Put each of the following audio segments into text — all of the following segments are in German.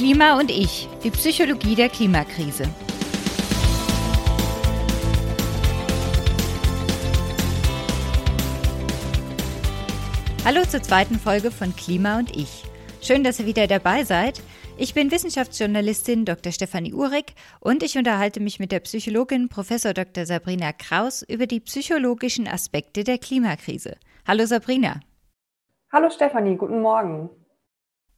Klima und ich, die Psychologie der Klimakrise. Hallo zur zweiten Folge von Klima und ich. Schön, dass ihr wieder dabei seid. Ich bin Wissenschaftsjournalistin Dr. Stefanie Uhrig und ich unterhalte mich mit der Psychologin Prof. Dr. Sabrina Kraus über die psychologischen Aspekte der Klimakrise. Hallo Sabrina. Hallo Stefanie, guten Morgen.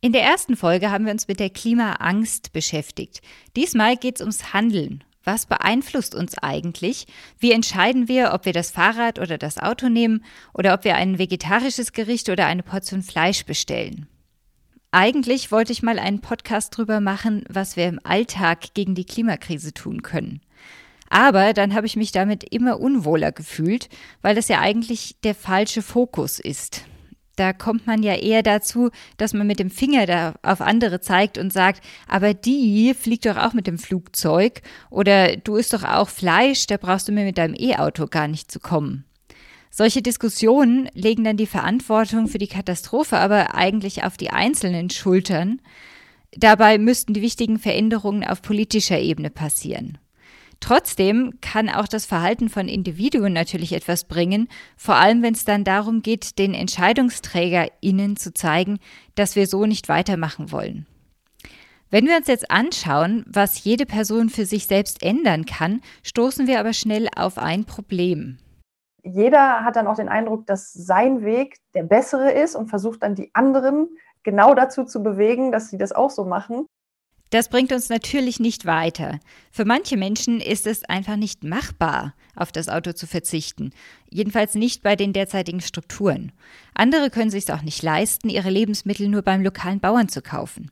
In der ersten Folge haben wir uns mit der Klimaangst beschäftigt. Diesmal geht es ums Handeln. Was beeinflusst uns eigentlich? Wie entscheiden wir, ob wir das Fahrrad oder das Auto nehmen oder ob wir ein vegetarisches Gericht oder eine Portion Fleisch bestellen? Eigentlich wollte ich mal einen Podcast drüber machen, was wir im Alltag gegen die Klimakrise tun können. Aber dann habe ich mich damit immer unwohler gefühlt, weil das ja eigentlich der falsche Fokus ist. Da kommt man ja eher dazu, dass man mit dem Finger da auf andere zeigt und sagt, aber die fliegt doch auch mit dem Flugzeug oder du isst doch auch Fleisch, da brauchst du mir mit deinem E-Auto gar nicht zu kommen. Solche Diskussionen legen dann die Verantwortung für die Katastrophe aber eigentlich auf die einzelnen Schultern. Dabei müssten die wichtigen Veränderungen auf politischer Ebene passieren. Trotzdem kann auch das Verhalten von Individuen natürlich etwas bringen, vor allem wenn es dann darum geht, den EntscheidungsträgerInnen zu zeigen, dass wir so nicht weitermachen wollen. Wenn wir uns jetzt anschauen, was jede Person für sich selbst ändern kann, stoßen wir aber schnell auf ein Problem jeder hat dann auch den Eindruck, dass sein Weg der bessere ist und versucht dann die anderen genau dazu zu bewegen, dass sie das auch so machen. Das bringt uns natürlich nicht weiter. Für manche Menschen ist es einfach nicht machbar, auf das Auto zu verzichten. Jedenfalls nicht bei den derzeitigen Strukturen. Andere können sich es auch nicht leisten, ihre Lebensmittel nur beim lokalen Bauern zu kaufen.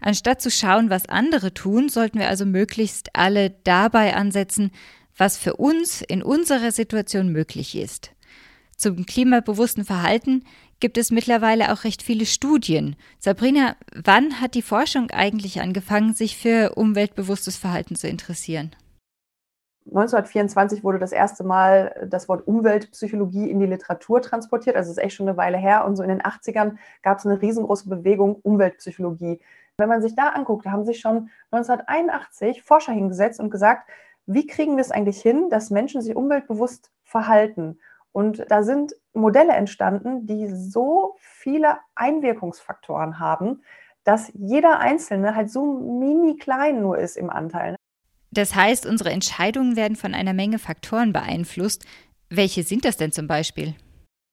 Anstatt zu schauen, was andere tun, sollten wir also möglichst alle dabei ansetzen, was für uns in unserer Situation möglich ist. Zum klimabewussten Verhalten gibt es mittlerweile auch recht viele Studien. Sabrina, wann hat die Forschung eigentlich angefangen, sich für umweltbewusstes Verhalten zu interessieren? 1924 wurde das erste Mal das Wort Umweltpsychologie in die Literatur transportiert. Also ist echt schon eine Weile her. Und so in den 80ern gab es eine riesengroße Bewegung Umweltpsychologie. Wenn man sich da anguckt, da haben sich schon 1981 Forscher hingesetzt und gesagt, wie kriegen wir es eigentlich hin, dass Menschen sich umweltbewusst verhalten? Und da sind Modelle entstanden, die so viele Einwirkungsfaktoren haben, dass jeder Einzelne halt so mini klein nur ist im Anteil. Das heißt, unsere Entscheidungen werden von einer Menge Faktoren beeinflusst. Welche sind das denn zum Beispiel?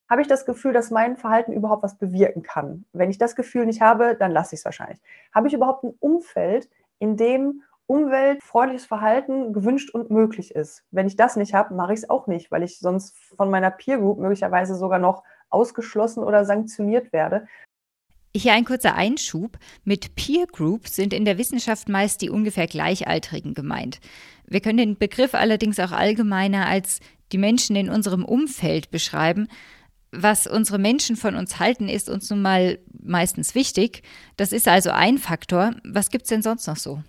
Habe ich das Gefühl, dass mein Verhalten überhaupt was bewirken kann? Wenn ich das Gefühl nicht habe, dann lasse ich es wahrscheinlich. Habe ich überhaupt ein Umfeld, in dem umweltfreundliches Verhalten gewünscht und möglich ist. Wenn ich das nicht habe, mache ich es auch nicht, weil ich sonst von meiner Peer Group möglicherweise sogar noch ausgeschlossen oder sanktioniert werde. Hier ein kurzer Einschub. Mit Peer Group sind in der Wissenschaft meist die ungefähr Gleichaltrigen gemeint. Wir können den Begriff allerdings auch allgemeiner als die Menschen in unserem Umfeld beschreiben. Was unsere Menschen von uns halten, ist uns nun mal meistens wichtig. Das ist also ein Faktor. Was gibt es denn sonst noch so?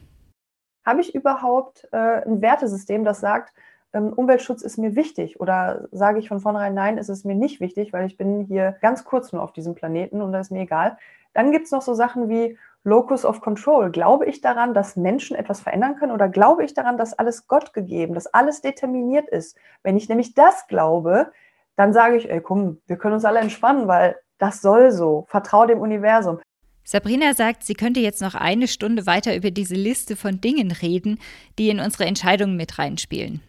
Habe ich überhaupt äh, ein Wertesystem, das sagt, ähm, Umweltschutz ist mir wichtig? Oder sage ich von vornherein, nein, ist es mir nicht wichtig, weil ich bin hier ganz kurz nur auf diesem Planeten und das ist mir egal. Dann gibt es noch so Sachen wie Locus of Control. Glaube ich daran, dass Menschen etwas verändern können oder glaube ich daran, dass alles Gott gegeben, dass alles determiniert ist? Wenn ich nämlich das glaube, dann sage ich, ey, komm, wir können uns alle entspannen, weil das soll so. Vertrau dem Universum. Sabrina sagt, sie könnte jetzt noch eine Stunde weiter über diese Liste von Dingen reden, die in unsere Entscheidungen mit reinspielen.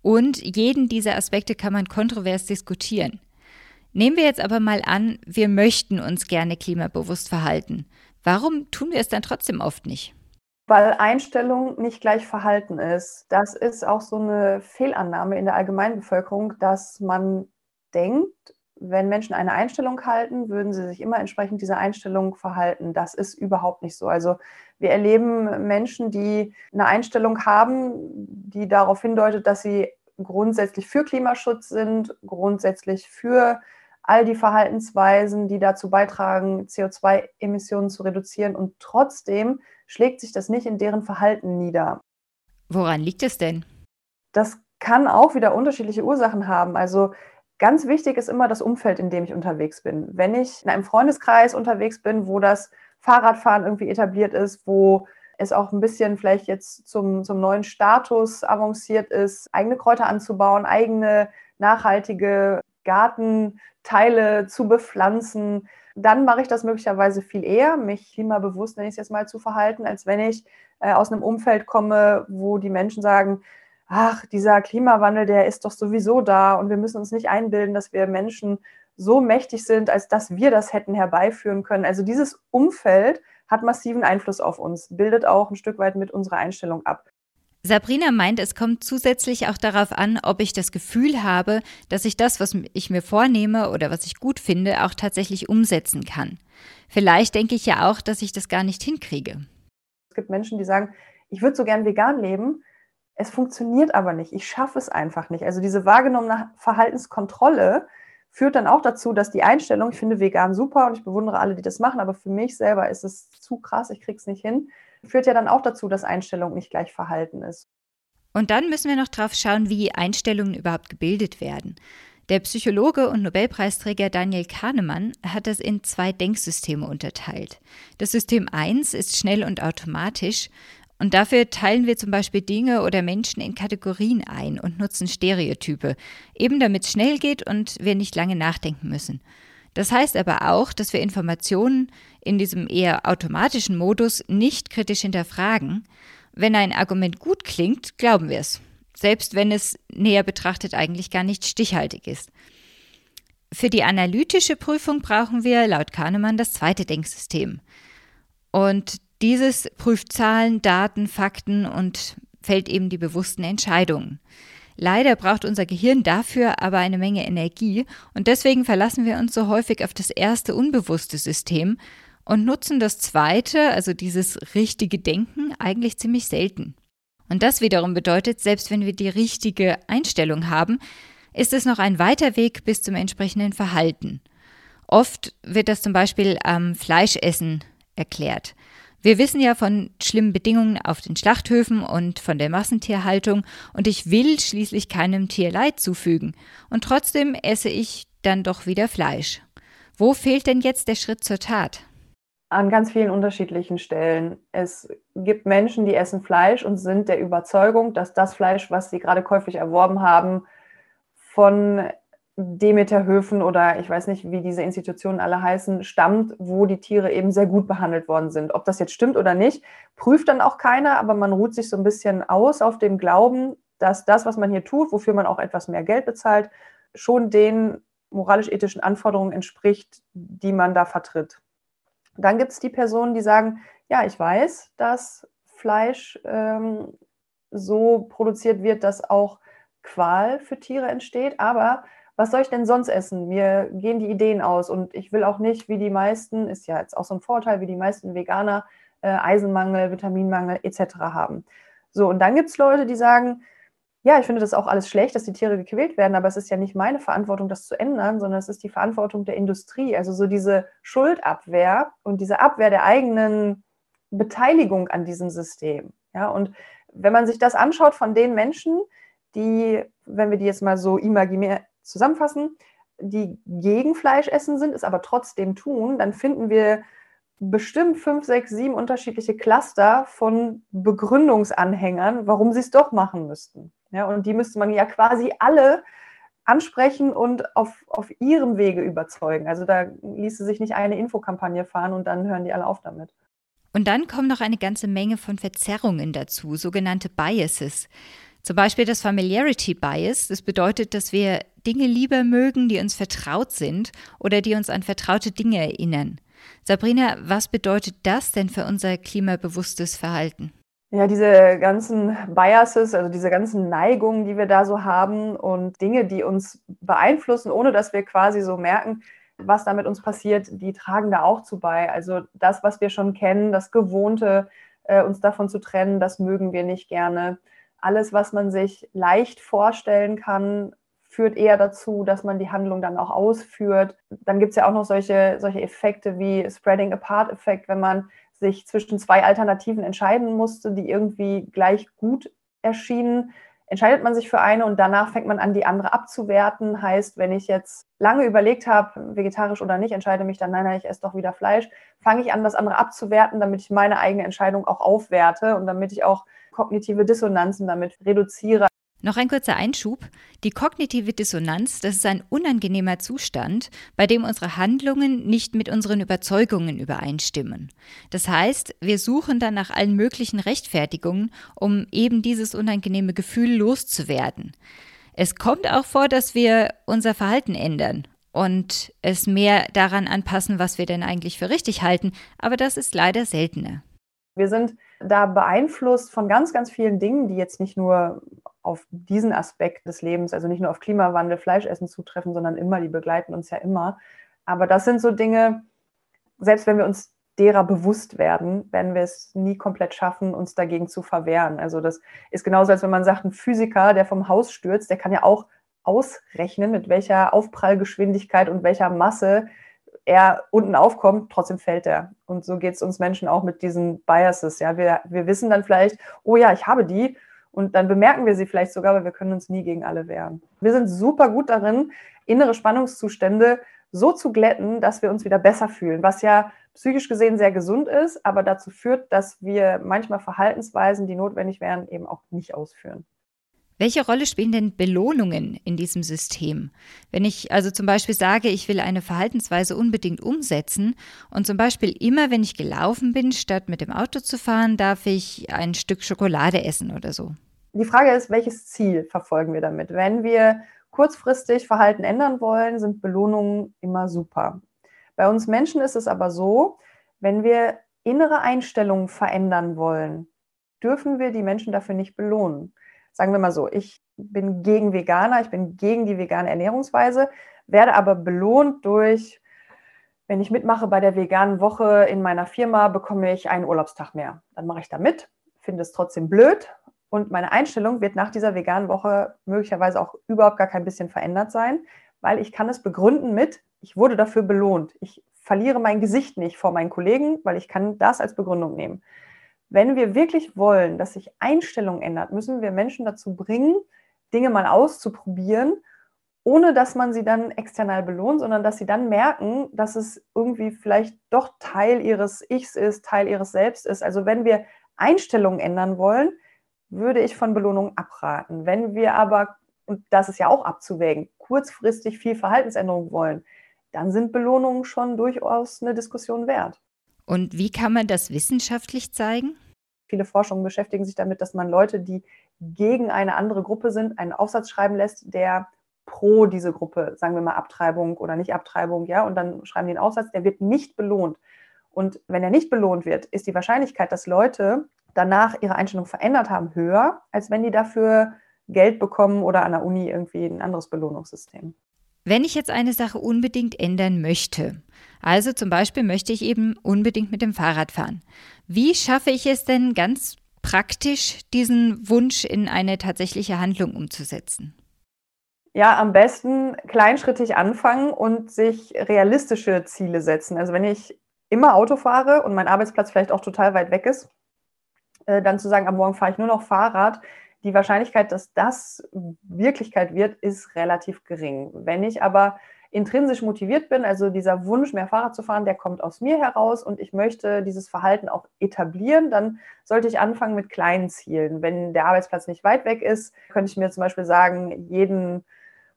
Und jeden dieser Aspekte kann man kontrovers diskutieren. Nehmen wir jetzt aber mal an, wir möchten uns gerne klimabewusst verhalten. Warum tun wir es dann trotzdem oft nicht? Weil Einstellung nicht gleich Verhalten ist. Das ist auch so eine Fehlannahme in der Allgemeinbevölkerung, dass man denkt, wenn Menschen eine Einstellung halten, würden sie sich immer entsprechend dieser Einstellung verhalten. Das ist überhaupt nicht so. Also wir erleben Menschen, die eine Einstellung haben, die darauf hindeutet, dass sie grundsätzlich für Klimaschutz sind, grundsätzlich für all die Verhaltensweisen, die dazu beitragen, CO2-Emissionen zu reduzieren. Und trotzdem schlägt sich das nicht in deren Verhalten nieder. Woran liegt es denn? Das kann auch wieder unterschiedliche Ursachen haben. Also Ganz wichtig ist immer das Umfeld, in dem ich unterwegs bin. Wenn ich in einem Freundeskreis unterwegs bin, wo das Fahrradfahren irgendwie etabliert ist, wo es auch ein bisschen vielleicht jetzt zum, zum neuen Status avanciert ist, eigene Kräuter anzubauen, eigene nachhaltige Gartenteile zu bepflanzen, dann mache ich das möglicherweise viel eher, mich klimabewusst, nenne ich es jetzt mal, zu verhalten, als wenn ich äh, aus einem Umfeld komme, wo die Menschen sagen, ach, dieser Klimawandel, der ist doch sowieso da und wir müssen uns nicht einbilden, dass wir Menschen so mächtig sind, als dass wir das hätten herbeiführen können. Also dieses Umfeld hat massiven Einfluss auf uns, bildet auch ein Stück weit mit unserer Einstellung ab. Sabrina meint, es kommt zusätzlich auch darauf an, ob ich das Gefühl habe, dass ich das, was ich mir vornehme oder was ich gut finde, auch tatsächlich umsetzen kann. Vielleicht denke ich ja auch, dass ich das gar nicht hinkriege. Es gibt Menschen, die sagen, ich würde so gern vegan leben, es funktioniert aber nicht, ich schaffe es einfach nicht. Also diese wahrgenommene Verhaltenskontrolle führt dann auch dazu, dass die Einstellung, ich finde vegan super und ich bewundere alle, die das machen, aber für mich selber ist es zu krass, ich kriege es nicht hin, führt ja dann auch dazu, dass Einstellung nicht gleich Verhalten ist. Und dann müssen wir noch drauf schauen, wie Einstellungen überhaupt gebildet werden. Der Psychologe und Nobelpreisträger Daniel Kahnemann hat das in zwei Denksysteme unterteilt. Das System 1 ist schnell und automatisch und dafür teilen wir zum Beispiel Dinge oder Menschen in Kategorien ein und nutzen Stereotype, eben damit es schnell geht und wir nicht lange nachdenken müssen. Das heißt aber auch, dass wir Informationen in diesem eher automatischen Modus nicht kritisch hinterfragen. Wenn ein Argument gut klingt, glauben wir es, selbst wenn es näher betrachtet eigentlich gar nicht stichhaltig ist. Für die analytische Prüfung brauchen wir laut Kahnemann das zweite Denksystem. Und dieses prüft Zahlen, Daten, Fakten und fällt eben die bewussten Entscheidungen. Leider braucht unser Gehirn dafür aber eine Menge Energie und deswegen verlassen wir uns so häufig auf das erste unbewusste System und nutzen das zweite, also dieses richtige Denken, eigentlich ziemlich selten. Und das wiederum bedeutet, selbst wenn wir die richtige Einstellung haben, ist es noch ein weiter Weg bis zum entsprechenden Verhalten. Oft wird das zum Beispiel am Fleischessen erklärt. Wir wissen ja von schlimmen Bedingungen auf den Schlachthöfen und von der Massentierhaltung und ich will schließlich keinem Tier Leid zufügen. Und trotzdem esse ich dann doch wieder Fleisch. Wo fehlt denn jetzt der Schritt zur Tat? An ganz vielen unterschiedlichen Stellen. Es gibt Menschen, die essen Fleisch und sind der Überzeugung, dass das Fleisch, was sie gerade käuflich erworben haben, von Demeterhöfen oder ich weiß nicht, wie diese Institutionen alle heißen, stammt, wo die Tiere eben sehr gut behandelt worden sind. Ob das jetzt stimmt oder nicht, prüft dann auch keiner, aber man ruht sich so ein bisschen aus auf dem Glauben, dass das, was man hier tut, wofür man auch etwas mehr Geld bezahlt, schon den moralisch-ethischen Anforderungen entspricht, die man da vertritt. Dann gibt es die Personen, die sagen, ja, ich weiß, dass Fleisch ähm, so produziert wird, dass auch Qual für Tiere entsteht, aber was soll ich denn sonst essen? Mir gehen die Ideen aus und ich will auch nicht, wie die meisten, ist ja jetzt auch so ein Vorteil, wie die meisten Veganer äh, Eisenmangel, Vitaminmangel etc. haben. So, und dann gibt es Leute, die sagen, ja, ich finde das auch alles schlecht, dass die Tiere gequält werden, aber es ist ja nicht meine Verantwortung, das zu ändern, sondern es ist die Verantwortung der Industrie. Also so diese Schuldabwehr und diese Abwehr der eigenen Beteiligung an diesem System. Ja, und wenn man sich das anschaut von den Menschen, die, wenn wir die jetzt mal so imaginär, zusammenfassen, die gegen Fleisch essen sind, es aber trotzdem tun, dann finden wir bestimmt fünf, sechs, sieben unterschiedliche Cluster von Begründungsanhängern, warum sie es doch machen müssten. Ja, und die müsste man ja quasi alle ansprechen und auf, auf ihrem Wege überzeugen. Also da ließe sich nicht eine Infokampagne fahren und dann hören die alle auf damit. Und dann kommen noch eine ganze Menge von Verzerrungen dazu, sogenannte Biases. Zum Beispiel das Familiarity Bias. Das bedeutet, dass wir Dinge lieber mögen, die uns vertraut sind oder die uns an vertraute Dinge erinnern. Sabrina, was bedeutet das denn für unser klimabewusstes Verhalten? Ja, diese ganzen Biases, also diese ganzen Neigungen, die wir da so haben und Dinge, die uns beeinflussen, ohne dass wir quasi so merken, was da mit uns passiert, die tragen da auch zu bei. Also das, was wir schon kennen, das Gewohnte, äh, uns davon zu trennen, das mögen wir nicht gerne alles, was man sich leicht vorstellen kann, führt eher dazu, dass man die Handlung dann auch ausführt. Dann gibt es ja auch noch solche, solche Effekte wie Spreading Apart-Effekt, wenn man sich zwischen zwei Alternativen entscheiden musste, die irgendwie gleich gut erschienen, entscheidet man sich für eine und danach fängt man an, die andere abzuwerten. Heißt, wenn ich jetzt lange überlegt habe, vegetarisch oder nicht, entscheide mich dann, nein, nein, ich esse doch wieder Fleisch, fange ich an, das andere abzuwerten, damit ich meine eigene Entscheidung auch aufwerte und damit ich auch kognitive Dissonanzen damit reduziere. Noch ein kurzer Einschub. Die kognitive Dissonanz, das ist ein unangenehmer Zustand, bei dem unsere Handlungen nicht mit unseren Überzeugungen übereinstimmen. Das heißt, wir suchen dann nach allen möglichen Rechtfertigungen, um eben dieses unangenehme Gefühl loszuwerden. Es kommt auch vor, dass wir unser Verhalten ändern und es mehr daran anpassen, was wir denn eigentlich für richtig halten, aber das ist leider seltener. Wir sind da beeinflusst von ganz, ganz vielen Dingen, die jetzt nicht nur auf diesen Aspekt des Lebens, also nicht nur auf Klimawandel, Fleischessen zutreffen, sondern immer, die begleiten uns ja immer. Aber das sind so Dinge, selbst wenn wir uns derer bewusst werden, werden wir es nie komplett schaffen, uns dagegen zu verwehren. Also das ist genauso, als wenn man sagt, ein Physiker, der vom Haus stürzt, der kann ja auch ausrechnen, mit welcher Aufprallgeschwindigkeit und welcher Masse er unten aufkommt, trotzdem fällt er. Und so geht es uns Menschen auch mit diesen Biases. Ja, wir, wir wissen dann vielleicht, oh ja, ich habe die. Und dann bemerken wir sie vielleicht sogar, aber wir können uns nie gegen alle wehren. Wir sind super gut darin, innere Spannungszustände so zu glätten, dass wir uns wieder besser fühlen, was ja psychisch gesehen sehr gesund ist, aber dazu führt, dass wir manchmal Verhaltensweisen, die notwendig wären, eben auch nicht ausführen. Welche Rolle spielen denn Belohnungen in diesem System? Wenn ich also zum Beispiel sage, ich will eine Verhaltensweise unbedingt umsetzen und zum Beispiel immer, wenn ich gelaufen bin, statt mit dem Auto zu fahren, darf ich ein Stück Schokolade essen oder so. Die Frage ist, welches Ziel verfolgen wir damit? Wenn wir kurzfristig Verhalten ändern wollen, sind Belohnungen immer super. Bei uns Menschen ist es aber so, wenn wir innere Einstellungen verändern wollen, dürfen wir die Menschen dafür nicht belohnen sagen wir mal so, ich bin gegen Veganer, ich bin gegen die vegane Ernährungsweise, werde aber belohnt durch, wenn ich mitmache bei der veganen Woche in meiner Firma, bekomme ich einen Urlaubstag mehr. Dann mache ich da mit, finde es trotzdem blöd und meine Einstellung wird nach dieser veganen Woche möglicherweise auch überhaupt gar kein bisschen verändert sein, weil ich kann es begründen mit, ich wurde dafür belohnt. Ich verliere mein Gesicht nicht vor meinen Kollegen, weil ich kann das als Begründung nehmen. Wenn wir wirklich wollen, dass sich Einstellung ändert, müssen wir Menschen dazu bringen, Dinge mal auszuprobieren, ohne dass man sie dann external belohnt, sondern dass sie dann merken, dass es irgendwie vielleicht doch Teil ihres Ichs ist, Teil ihres Selbst ist. Also wenn wir Einstellungen ändern wollen, würde ich von Belohnung abraten. Wenn wir aber, und das ist ja auch abzuwägen, kurzfristig viel Verhaltensänderung wollen, dann sind Belohnungen schon durchaus eine Diskussion wert. Und wie kann man das wissenschaftlich zeigen? Viele Forschungen beschäftigen sich damit, dass man Leute, die gegen eine andere Gruppe sind, einen Aufsatz schreiben lässt, der pro diese Gruppe, sagen wir mal Abtreibung oder nicht Abtreibung, ja, und dann schreiben die einen Aufsatz, der wird nicht belohnt. Und wenn er nicht belohnt wird, ist die Wahrscheinlichkeit, dass Leute danach ihre Einstellung verändert haben, höher, als wenn die dafür Geld bekommen oder an der Uni irgendwie ein anderes Belohnungssystem. Wenn ich jetzt eine Sache unbedingt ändern möchte, also zum Beispiel möchte ich eben unbedingt mit dem Fahrrad fahren, wie schaffe ich es denn ganz praktisch, diesen Wunsch in eine tatsächliche Handlung umzusetzen? Ja, am besten kleinschrittig anfangen und sich realistische Ziele setzen. Also wenn ich immer Auto fahre und mein Arbeitsplatz vielleicht auch total weit weg ist, äh, dann zu sagen, am Morgen fahre ich nur noch Fahrrad, die Wahrscheinlichkeit, dass das Wirklichkeit wird, ist relativ gering. Wenn ich aber intrinsisch motiviert bin, also dieser Wunsch, mehr Fahrrad zu fahren, der kommt aus mir heraus und ich möchte dieses Verhalten auch etablieren, dann sollte ich anfangen mit kleinen Zielen. Wenn der Arbeitsplatz nicht weit weg ist, könnte ich mir zum Beispiel sagen, jeden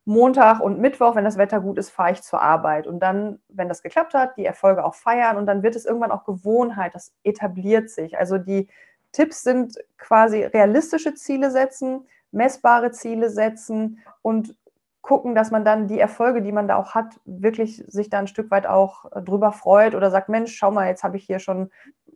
Montag und Mittwoch, wenn das Wetter gut ist, fahre ich zur Arbeit. Und dann, wenn das geklappt hat, die Erfolge auch feiern und dann wird es irgendwann auch Gewohnheit, das etabliert sich. Also die Tipps sind quasi realistische Ziele setzen, messbare Ziele setzen und gucken, dass man dann die Erfolge, die man da auch hat, wirklich sich da ein Stück weit auch äh, drüber freut oder sagt, Mensch, schau mal, jetzt habe ich hier schon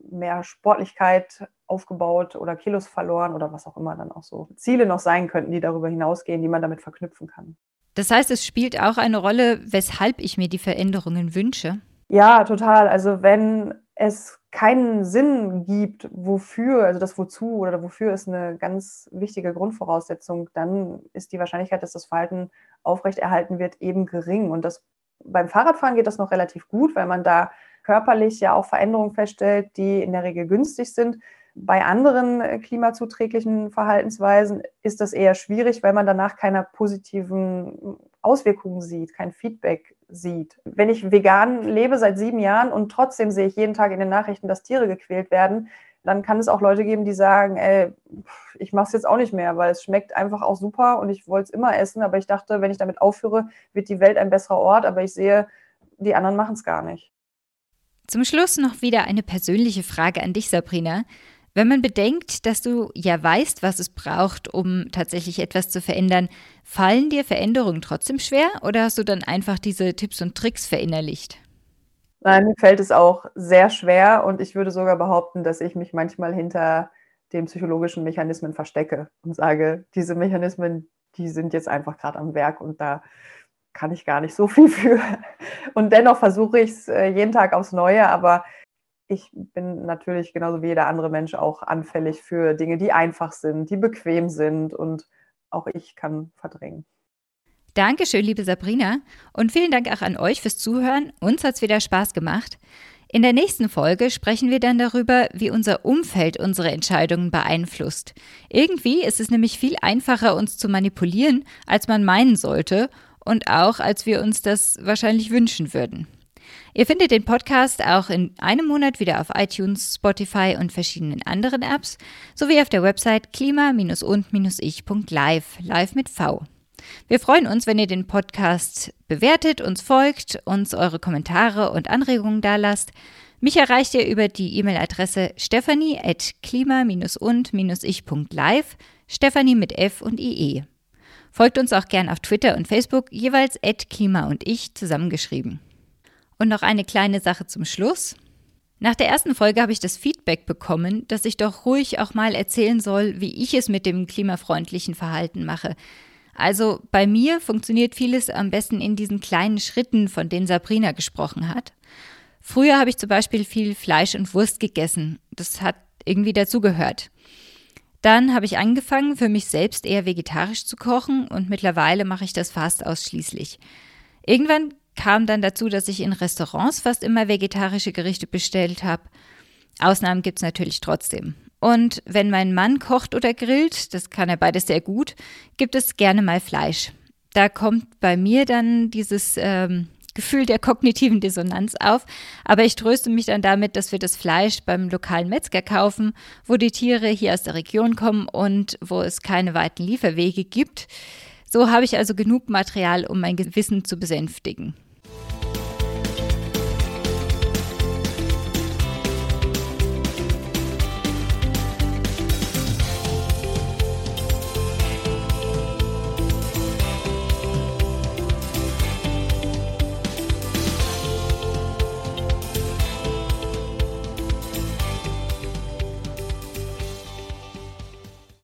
mehr Sportlichkeit aufgebaut oder Kilos verloren oder was auch immer dann auch so Ziele noch sein könnten, die darüber hinausgehen, die man damit verknüpfen kann. Das heißt, es spielt auch eine Rolle, weshalb ich mir die Veränderungen wünsche. Ja, total. Also wenn es keinen Sinn gibt, wofür, also das Wozu oder wofür ist eine ganz wichtige Grundvoraussetzung, dann ist die Wahrscheinlichkeit, dass das Verhalten aufrechterhalten wird, eben gering. Und das beim Fahrradfahren geht das noch relativ gut, weil man da körperlich ja auch Veränderungen feststellt, die in der Regel günstig sind. Bei anderen äh, klimazuträglichen Verhaltensweisen ist das eher schwierig, weil man danach keine positiven Auswirkungen sieht, kein Feedback sieht. Wenn ich vegan lebe seit sieben Jahren und trotzdem sehe ich jeden Tag in den Nachrichten, dass Tiere gequält werden, dann kann es auch Leute geben, die sagen, ey, ich mache es jetzt auch nicht mehr, weil es schmeckt einfach auch super und ich wollte es immer essen, aber ich dachte, wenn ich damit aufhöre, wird die Welt ein besserer Ort, aber ich sehe, die anderen machen es gar nicht. Zum Schluss noch wieder eine persönliche Frage an dich, Sabrina. Wenn man bedenkt, dass du ja weißt, was es braucht, um tatsächlich etwas zu verändern, fallen dir Veränderungen trotzdem schwer oder hast du dann einfach diese Tipps und Tricks verinnerlicht? Nein, mir fällt es auch sehr schwer und ich würde sogar behaupten, dass ich mich manchmal hinter den psychologischen Mechanismen verstecke und sage, diese Mechanismen, die sind jetzt einfach gerade am Werk und da kann ich gar nicht so viel für. Und dennoch versuche ich es äh, jeden Tag aufs Neue, aber ich bin natürlich genauso wie jeder andere Mensch auch anfällig für Dinge, die einfach sind, die bequem sind und auch ich kann verdrängen. Dankeschön, liebe Sabrina. Und vielen Dank auch an euch fürs Zuhören. Uns hat es wieder Spaß gemacht. In der nächsten Folge sprechen wir dann darüber, wie unser Umfeld unsere Entscheidungen beeinflusst. Irgendwie ist es nämlich viel einfacher, uns zu manipulieren, als man meinen sollte und auch als wir uns das wahrscheinlich wünschen würden. Ihr findet den Podcast auch in einem Monat wieder auf iTunes, Spotify und verschiedenen anderen Apps, sowie auf der Website klima-und-ich.live, live mit V. Wir freuen uns, wenn ihr den Podcast bewertet, uns folgt, uns eure Kommentare und Anregungen dalasst. Mich erreicht ihr über die E-Mail-Adresse stephanie at klima-und-ich.live, Stephanie mit F und IE. Folgt uns auch gern auf Twitter und Facebook, jeweils at klima und ich zusammengeschrieben. Und noch eine kleine Sache zum Schluss. Nach der ersten Folge habe ich das Feedback bekommen, dass ich doch ruhig auch mal erzählen soll, wie ich es mit dem klimafreundlichen Verhalten mache. Also bei mir funktioniert vieles am besten in diesen kleinen Schritten, von denen Sabrina gesprochen hat. Früher habe ich zum Beispiel viel Fleisch und Wurst gegessen. Das hat irgendwie dazugehört. Dann habe ich angefangen, für mich selbst eher vegetarisch zu kochen und mittlerweile mache ich das fast ausschließlich. Irgendwann kam dann dazu, dass ich in Restaurants fast immer vegetarische Gerichte bestellt habe. Ausnahmen gibt es natürlich trotzdem. Und wenn mein Mann kocht oder grillt, das kann er beides sehr gut, gibt es gerne mal Fleisch. Da kommt bei mir dann dieses ähm, Gefühl der kognitiven Dissonanz auf, aber ich tröste mich dann damit, dass wir das Fleisch beim lokalen Metzger kaufen, wo die Tiere hier aus der Region kommen und wo es keine weiten Lieferwege gibt. So habe ich also genug Material, um mein Gewissen zu besänftigen.